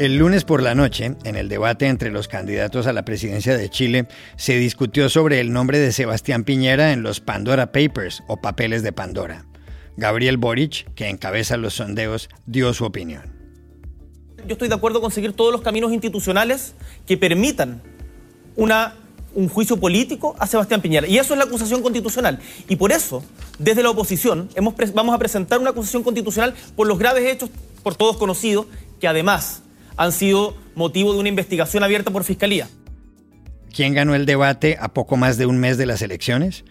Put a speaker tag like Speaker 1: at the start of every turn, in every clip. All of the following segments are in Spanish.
Speaker 1: El lunes por la noche, en el debate entre los candidatos a la presidencia de Chile, se discutió sobre el nombre de Sebastián Piñera en los Pandora Papers o papeles de Pandora. Gabriel Boric, que encabeza los sondeos, dio su opinión.
Speaker 2: Yo estoy de acuerdo con seguir todos los caminos institucionales que permitan un juicio político a Sebastián Piñera. Y eso es la acusación constitucional. Y por eso, desde la oposición, vamos a presentar una acusación constitucional por los graves hechos, por todos conocidos, que además han sido motivo de una investigación abierta por Fiscalía.
Speaker 1: ¿Quién ganó el debate a poco más de un mes de las elecciones?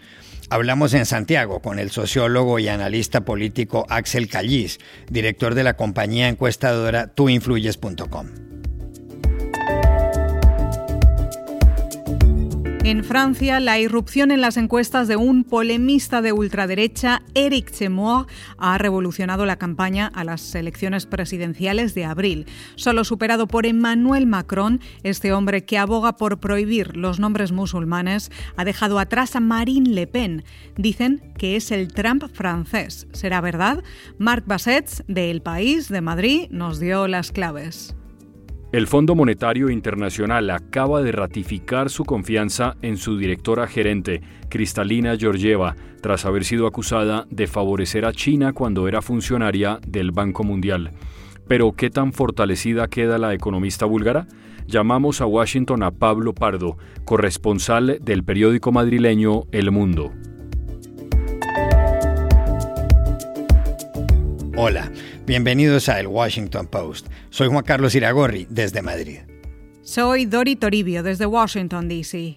Speaker 1: Hablamos en Santiago con el sociólogo y analista político Axel Callis, director de la compañía encuestadora tuinfluyes.com.
Speaker 3: En Francia, la irrupción en las encuestas de un polemista de ultraderecha, Eric Zemmour, ha revolucionado la campaña a las elecciones presidenciales de abril. Solo superado por Emmanuel Macron, este hombre que aboga por prohibir los nombres musulmanes, ha dejado atrás a Marine Le Pen. Dicen que es el Trump francés. ¿Será verdad? Marc Bassets, de El País, de Madrid, nos dio las claves.
Speaker 4: El Fondo Monetario Internacional acaba de ratificar su confianza en su directora gerente, Cristalina Georgieva, tras haber sido acusada de favorecer a China cuando era funcionaria del Banco Mundial. Pero, ¿qué tan fortalecida queda la economista búlgara? Llamamos a Washington a Pablo Pardo, corresponsal del periódico madrileño El Mundo.
Speaker 1: Hola, bienvenidos a El Washington Post. Soy Juan Carlos Iragorri, desde Madrid.
Speaker 3: Soy Dori Toribio, desde Washington, D.C.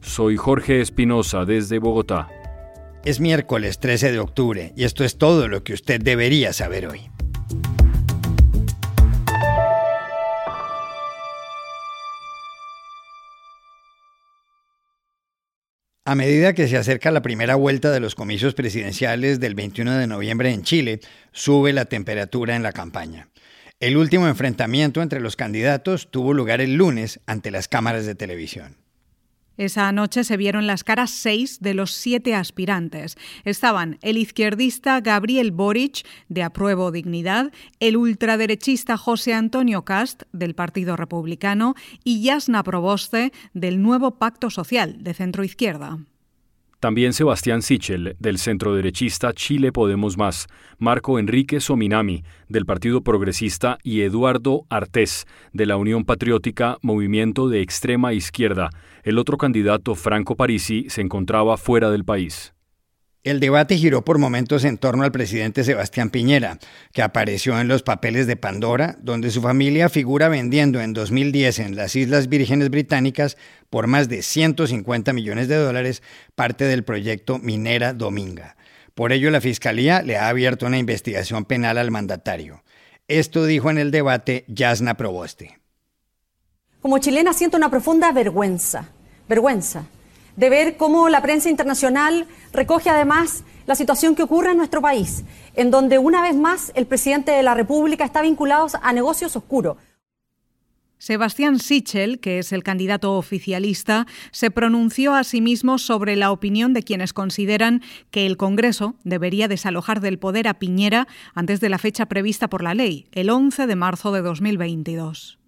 Speaker 4: Soy Jorge Espinosa, desde Bogotá.
Speaker 1: Es miércoles 13 de octubre y esto es todo lo que usted debería saber hoy. A medida que se acerca la primera vuelta de los comicios presidenciales del 21 de noviembre en Chile, sube la temperatura en la campaña. El último enfrentamiento entre los candidatos tuvo lugar el lunes ante las cámaras de televisión.
Speaker 3: Esa noche se vieron las caras seis de los siete aspirantes. Estaban el izquierdista Gabriel Boric, de Apruebo Dignidad, el ultraderechista José Antonio Cast, del Partido Republicano, y Yasna Proboste, del Nuevo Pacto Social, de Centro Izquierda.
Speaker 4: También Sebastián Sichel, del centroderechista Chile Podemos Más, Marco Enrique Sominami, del Partido Progresista, y Eduardo Artés, de la Unión Patriótica Movimiento de Extrema Izquierda. El otro candidato, Franco Parisi, se encontraba fuera del país.
Speaker 1: El debate giró por momentos en torno al presidente Sebastián Piñera, que apareció en los papeles de Pandora, donde su familia figura vendiendo en 2010 en las Islas Vírgenes Británicas por más de 150 millones de dólares parte del proyecto Minera Dominga. Por ello, la Fiscalía le ha abierto una investigación penal al mandatario. Esto dijo en el debate Yasna Proboste.
Speaker 5: Como chilena siento una profunda vergüenza, vergüenza de ver cómo la prensa internacional recoge además la situación que ocurre en nuestro país, en donde una vez más el presidente de la República está vinculado a negocios oscuros.
Speaker 3: Sebastián Sichel, que es el candidato oficialista, se pronunció a sí mismo sobre la opinión de quienes consideran que el Congreso debería desalojar del poder a Piñera antes de la fecha prevista por la ley, el 11 de marzo de 2022.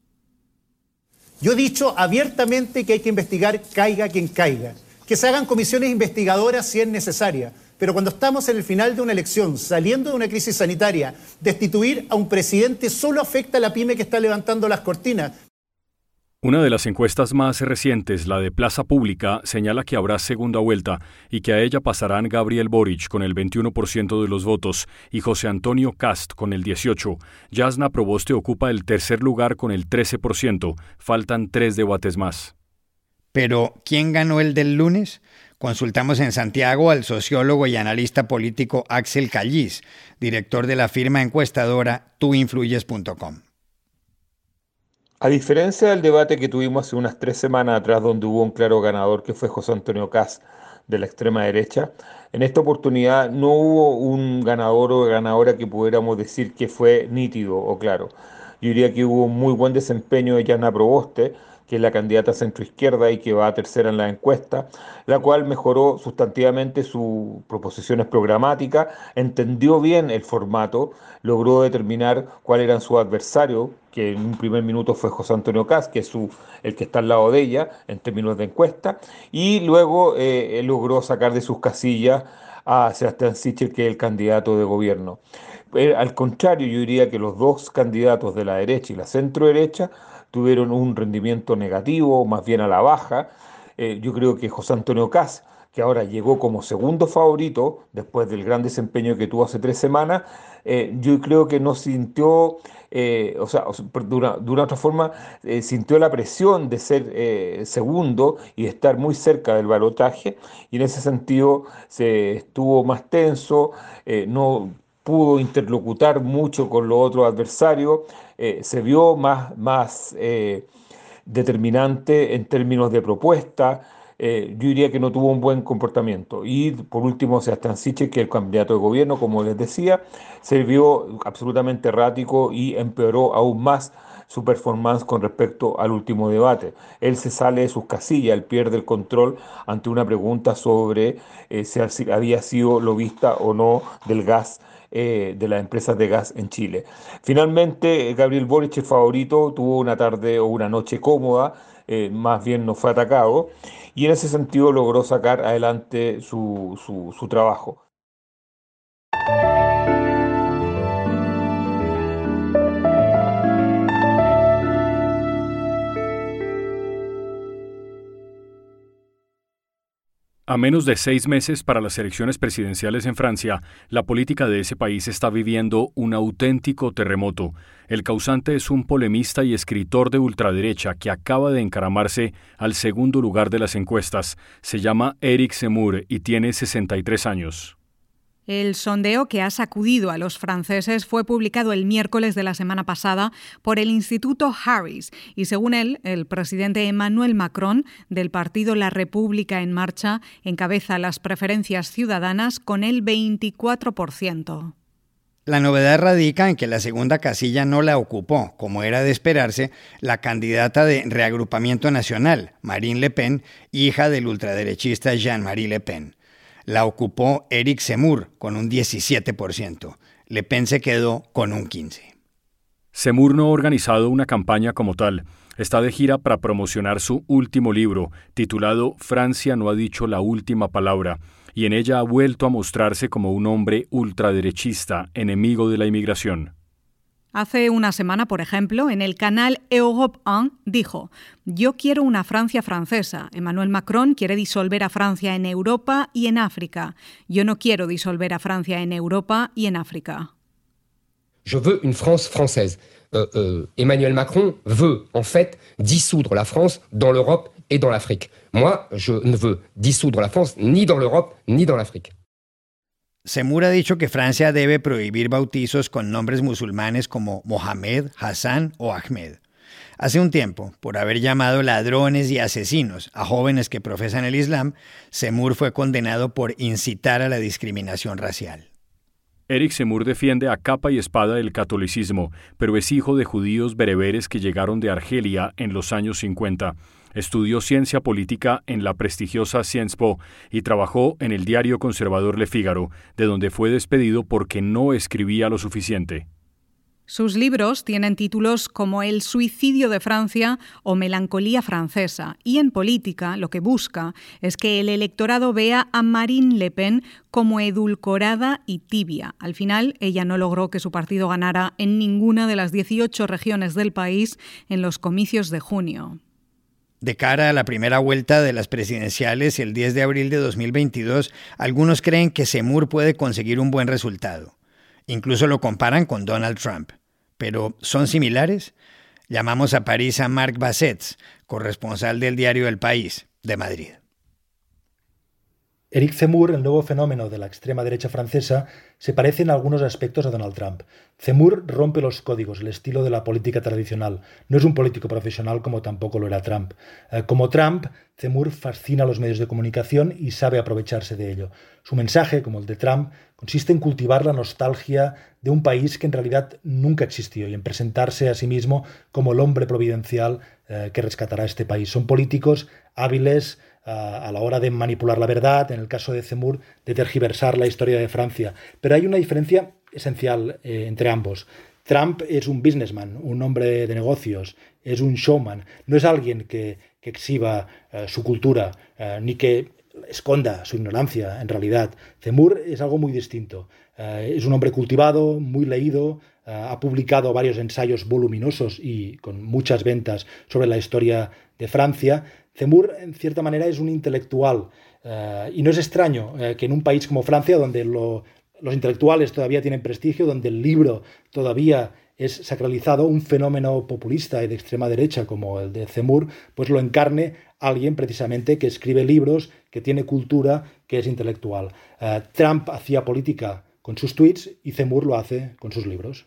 Speaker 6: Yo he dicho abiertamente que hay que investigar caiga quien caiga, que se hagan comisiones investigadoras si es necesaria, pero cuando estamos en el final de una elección, saliendo de una crisis sanitaria, destituir a un presidente solo afecta a la pyme que está levantando las cortinas.
Speaker 4: Una de las encuestas más recientes, la de Plaza Pública, señala que habrá segunda vuelta y que a ella pasarán Gabriel Boric con el 21% de los votos y José Antonio Cast con el 18%. Yasna Proboste ocupa el tercer lugar con el 13%. Faltan tres debates más.
Speaker 1: Pero, ¿quién ganó el del lunes? Consultamos en Santiago al sociólogo y analista político Axel Callis, director de la firma encuestadora tuinfluyes.com.
Speaker 7: A diferencia del debate que tuvimos hace unas tres semanas atrás, donde hubo un claro ganador que fue José Antonio Caz de la extrema derecha, en esta oportunidad no hubo un ganador o ganadora que pudiéramos decir que fue nítido o claro. Yo diría que hubo un muy buen desempeño de Yana Proboste, que es la candidata centroizquierda y que va a tercera en la encuesta, la cual mejoró sustantivamente sus proposiciones programáticas, entendió bien el formato, logró determinar cuál eran sus adversarios, que en un primer minuto fue José Antonio Caz, que es su, el que está al lado de ella en términos de encuesta, y luego eh, logró sacar de sus casillas a Sebastián Sichel, que es el candidato de gobierno. Eh, al contrario, yo diría que los dos candidatos de la derecha y la centro derecha tuvieron un rendimiento negativo, más bien a la baja. Eh, yo creo que José Antonio Caz, que ahora llegó como segundo favorito después del gran desempeño que tuvo hace tres semanas, eh, yo creo que no sintió, o sea, de una, otra forma, sintió la presión de ser segundo y de estar muy cerca del balotaje, y en ese sentido se estuvo más tenso, no pudo interlocutar mucho con los otros adversarios, eh, se vio más, más eh, determinante en términos de propuesta. Eh, yo diría que no tuvo un buen comportamiento. Y por último, Sebastián Siche, que el candidato de gobierno, como les decía, se vio absolutamente errático y empeoró aún más su performance con respecto al último debate. Él se sale de sus casillas, él pierde el control ante una pregunta sobre si había sido lobista o no del gas eh, de las empresas de gas en Chile. Finalmente, Gabriel Boric, el favorito, tuvo una tarde o una noche cómoda, eh, más bien no fue atacado, y en ese sentido logró sacar adelante su, su trabajo.
Speaker 4: A menos de seis meses para las elecciones presidenciales en Francia, la política de ese país está viviendo un auténtico terremoto. El causante es un polemista y escritor de ultraderecha que acaba de encaramarse al segundo lugar de las encuestas. Se llama Eric Zemmour y tiene 63 años.
Speaker 3: El sondeo que ha sacudido a los franceses fue publicado el miércoles de la semana pasada por el Instituto Harris y según él, el presidente Emmanuel Macron del partido La República en Marcha encabeza las preferencias ciudadanas con el 24%.
Speaker 1: La novedad radica en que la segunda casilla no la ocupó, como era de esperarse, la candidata de Reagrupamiento Nacional, Marine Le Pen, hija del ultraderechista Jean-Marie Le Pen la ocupó Eric Zemmour con un 17%. Le Pen se quedó con un 15%.
Speaker 4: Zemmour no ha organizado una campaña como tal. Está de gira para promocionar su último libro, titulado Francia no ha dicho la última palabra, y en ella ha vuelto a mostrarse como un hombre ultraderechista, enemigo de la inmigración.
Speaker 3: Hace una semana, por ejemplo, en el canal Europe 1 dijo, yo quiero una Francia francesa. Emmanuel Macron quiere disolver a Francia en Europa y en África. Yo no quiero disolver a Francia en Europa y en África.
Speaker 8: Je veux une France française. Euh, euh, Emmanuel Macron veut en fait dissoudre la France dans l'Europe et dans l'Afrique. Moi, je ne veux dissoudre la France ni dans l'Europe ni dans l'Afrique.
Speaker 1: Semur ha dicho que Francia debe prohibir bautizos con nombres musulmanes como Mohamed, Hassan o Ahmed. Hace un tiempo, por haber llamado ladrones y asesinos a jóvenes que profesan el Islam, Semur fue condenado por incitar a la discriminación racial.
Speaker 4: Eric Semur defiende a capa y espada el catolicismo, pero es hijo de judíos bereberes que llegaron de Argelia en los años 50. Estudió ciencia política en la prestigiosa Sciences Po y trabajó en el diario conservador Le Figaro, de donde fue despedido porque no escribía lo suficiente.
Speaker 3: Sus libros tienen títulos como El suicidio de Francia o Melancolía francesa, y en política lo que busca es que el electorado vea a Marine Le Pen como edulcorada y tibia. Al final, ella no logró que su partido ganara en ninguna de las 18 regiones del país en los comicios de junio.
Speaker 1: De cara a la primera vuelta de las presidenciales el 10 de abril de 2022, algunos creen que Semur puede conseguir un buen resultado. Incluso lo comparan con Donald Trump. Pero, ¿son similares? Llamamos a París a Marc Bassets, corresponsal del diario El País, de Madrid.
Speaker 9: Eric Zemmour, el nuevo fenómeno de la extrema derecha francesa, se parece en algunos aspectos a Donald Trump. Zemmour rompe los códigos, el estilo de la política tradicional. No es un político profesional como tampoco lo era Trump. Eh, como Trump, Zemmour fascina a los medios de comunicación y sabe aprovecharse de ello. Su mensaje, como el de Trump, consiste en cultivar la nostalgia de un país que en realidad nunca existió y en presentarse a sí mismo como el hombre providencial eh, que rescatará este país. Son políticos hábiles, a la hora de manipular la verdad, en el caso de Zemmour, de tergiversar la historia de Francia. Pero hay una diferencia esencial eh, entre ambos. Trump es un businessman, un hombre de negocios, es un showman, no es alguien que, exhiba eh, su cultura, eh, ni que esconda su ignorancia, en realidad. Zemmour es algo muy distinto. es un hombre cultivado, muy leído, ha publicado varios ensayos voluminosos y con muchas ventas sobre la historia de Francia, Zemmour, en cierta manera, es un intelectual. Eh, y no es extraño eh, que en un país como Francia, donde los intelectuales todavía tienen prestigio, donde el libro todavía es sacralizado, un fenómeno populista y de extrema derecha como el de Zemmour, pues lo encarne alguien precisamente que escribe libros, que tiene cultura, que es intelectual. Eh, Trump hacía política con sus tweets y Zemmour lo hace con sus libros.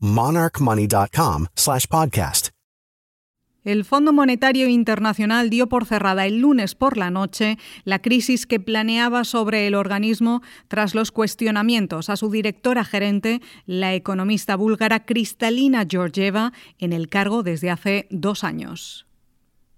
Speaker 10: monarchmoney.com/podcast.
Speaker 3: El Fondo Monetario Internacional dio por cerrada el lunes por la noche la crisis que planeaba sobre el organismo tras los cuestionamientos a su directora gerente, la economista búlgara Kristalina Georgieva, en el cargo desde hace dos años.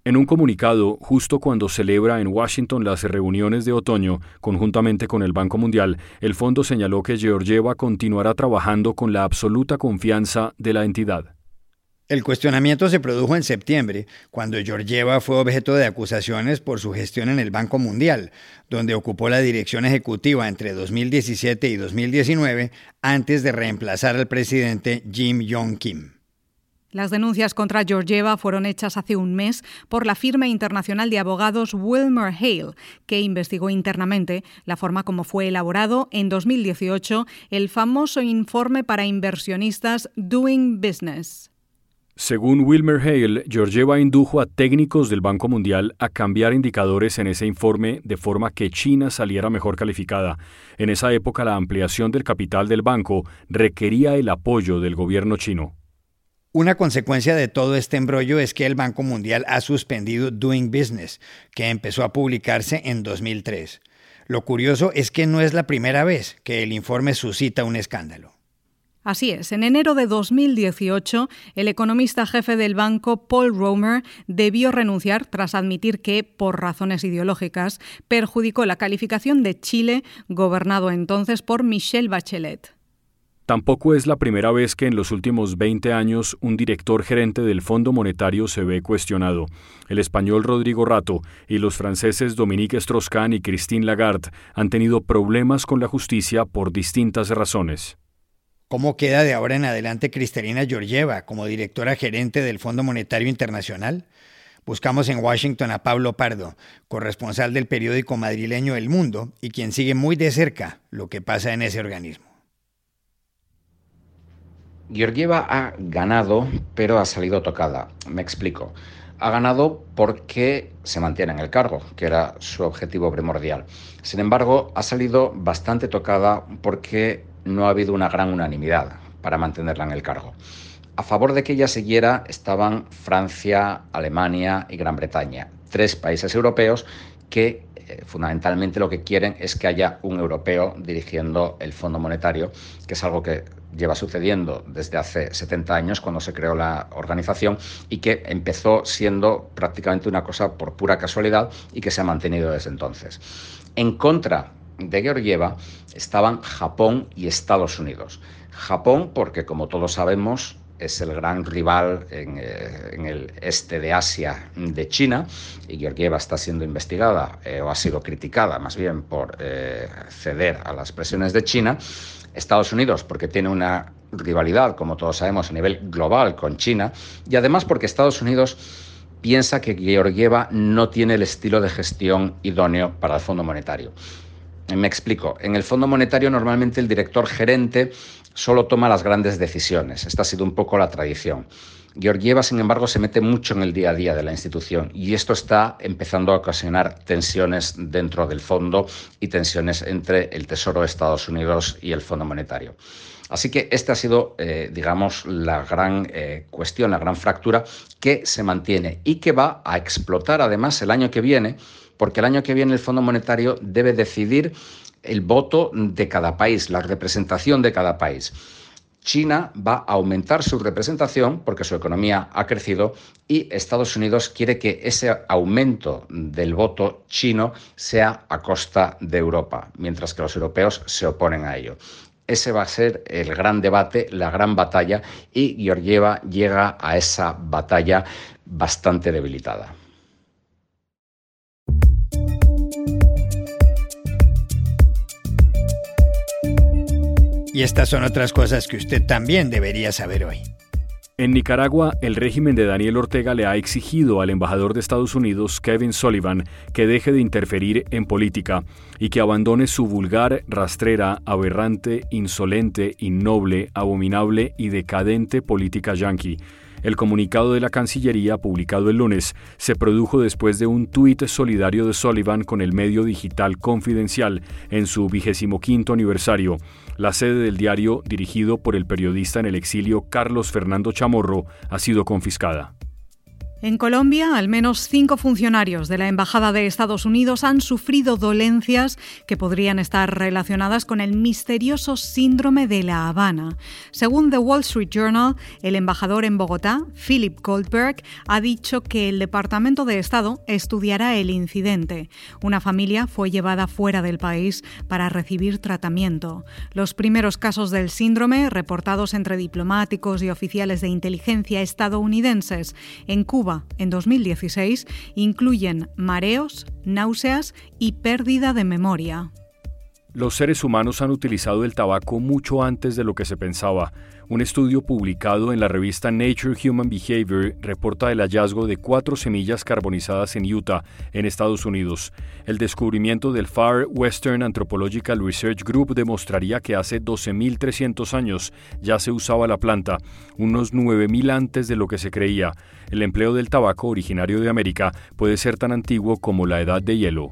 Speaker 4: En un comunicado, justo cuando celebra en Washington las reuniones de otoño, conjuntamente con el Banco Mundial, el fondo señaló que Georgieva continuará trabajando con la absoluta confianza de la entidad.
Speaker 1: El cuestionamiento se produjo en septiembre, cuando Georgieva fue objeto de acusaciones por su gestión en el Banco Mundial, donde ocupó la dirección ejecutiva entre 2017 y 2019 antes de reemplazar al presidente Jim Yong Kim.
Speaker 3: Las denuncias contra Georgieva fueron hechas hace un mes por la firma internacional de abogados Wilmer Hale, que investigó internamente la forma como fue elaborado en 2018 el famoso informe para inversionistas Doing Business.
Speaker 4: Según Wilmer Hale, Georgieva indujo a técnicos del Banco Mundial a cambiar indicadores en ese informe de forma que China saliera mejor calificada. En esa época la ampliación del capital del banco requería el apoyo del gobierno chino.
Speaker 1: Una consecuencia de todo este embrollo es que el Banco Mundial ha suspendido Doing Business, que empezó a publicarse en 2003. Lo curioso es que no es la primera vez que el informe suscita un escándalo.
Speaker 3: Así es, en enero de 2018, el economista jefe del banco, Paul Romer, debió renunciar tras admitir que, por razones ideológicas, perjudicó la calificación de Chile, gobernado entonces por Michelle Bachelet.
Speaker 4: Tampoco es la primera vez que en los últimos 20 años un director gerente del Fondo Monetario se ve cuestionado. El español Rodrigo Rato y los franceses Dominique Strauss-Kahn y Christine Lagarde han tenido problemas con la justicia por distintas razones.
Speaker 1: ¿Cómo queda de ahora en adelante Cristalina Georgieva como directora gerente del Fondo Monetario Internacional? Buscamos en Washington a Pablo Pardo, corresponsal del periódico madrileño El Mundo y quien sigue muy de cerca lo que pasa en ese organismo.
Speaker 11: Georgieva ha ganado, pero ha salido tocada. Me explico. Ha ganado porque se mantiene en el cargo, que era su objetivo primordial. Sin embargo, ha salido bastante tocada porque no ha habido una gran unanimidad para mantenerla en el cargo. A favor de que ella siguiera estaban Francia, Alemania y Gran Bretaña, tres países europeos que eh, fundamentalmente lo que quieren es que haya un europeo dirigiendo el Fondo Monetario, que es algo que lleva sucediendo desde hace 70 años cuando se creó la organización y que empezó siendo prácticamente una cosa por pura casualidad y que se ha mantenido desde entonces. En contra de Georgieva estaban Japón y Estados Unidos. Japón porque, como todos sabemos, es el gran rival eh, en, el este de Asia de China y Georgieva está siendo investigada eh, o ha sido criticada más bien por eh, ceder a las presiones de China. Estados Unidos porque tiene una rivalidad, como todos sabemos, a nivel global con China y además porque Estados Unidos piensa que Georgieva no tiene el estilo de gestión idóneo para el Fondo Monetario. Me explico. En el Fondo Monetario normalmente el director gerente solo toma las grandes decisiones. Esta ha sido un poco la tradición. Georgieva, sin embargo, se mete mucho en el día a día de la institución y esto está empezando a ocasionar tensiones dentro del fondo y tensiones entre el Tesoro de Estados Unidos y el Fondo Monetario. Así que esta ha sido, eh, digamos, la gran eh, cuestión, la gran fractura que se mantiene y que va a explotar además el año que viene porque el año que viene el Fondo Monetario debe decidir el voto de cada país, la representación de cada país. China va a aumentar su representación porque su economía ha crecido y Estados Unidos quiere que ese aumento del voto chino sea a costa de Europa, mientras que los europeos se oponen a ello. Ese va a ser el gran debate, la gran batalla y Georgieva llega a esa batalla bastante debilitada.
Speaker 1: Y estas son otras cosas que usted también debería saber hoy.
Speaker 4: En Nicaragua, el régimen de Daniel Ortega le ha exigido al embajador de Estados Unidos, Kevin Sullivan, que deje de interferir en política y que abandone su vulgar, rastrera, aberrante, insolente, innoble, abominable y decadente política yanqui el comunicado de la Cancillería, publicado el lunes, se produjo después de un tuit solidario de Sullivan con el medio digital Confidencial en su vigésimo quinto aniversario. La sede del diario, dirigido por el periodista en el exilio Carlos Fernando Chamorro, ha sido confiscada.
Speaker 3: En Colombia, al menos cinco funcionarios de la Embajada de Estados Unidos han sufrido dolencias que podrían estar relacionadas con el misterioso síndrome de La Habana. Según The Wall Street Journal, el embajador en Bogotá, Philip Goldberg, ha dicho que el Departamento de Estado estudiará el incidente. Una familia fue llevada fuera del país para recibir tratamiento. Los primeros casos del síndrome, reportados entre diplomáticos y oficiales de inteligencia estadounidenses en En 2016 incluyen mareos, náuseas y pérdida de memoria.
Speaker 4: Los seres humanos han utilizado el tabaco mucho antes de lo que se pensaba. Un estudio publicado en la revista Nature Human Behavior reporta el hallazgo de cuatro semillas carbonizadas en Utah, en Estados Unidos. El descubrimiento del Far Western Anthropological Research Group demostraría que hace 12.300 años ya se usaba la planta, unos 9.000 antes de lo que se creía. El empleo del tabaco originario de América puede ser tan antiguo como la edad de hielo.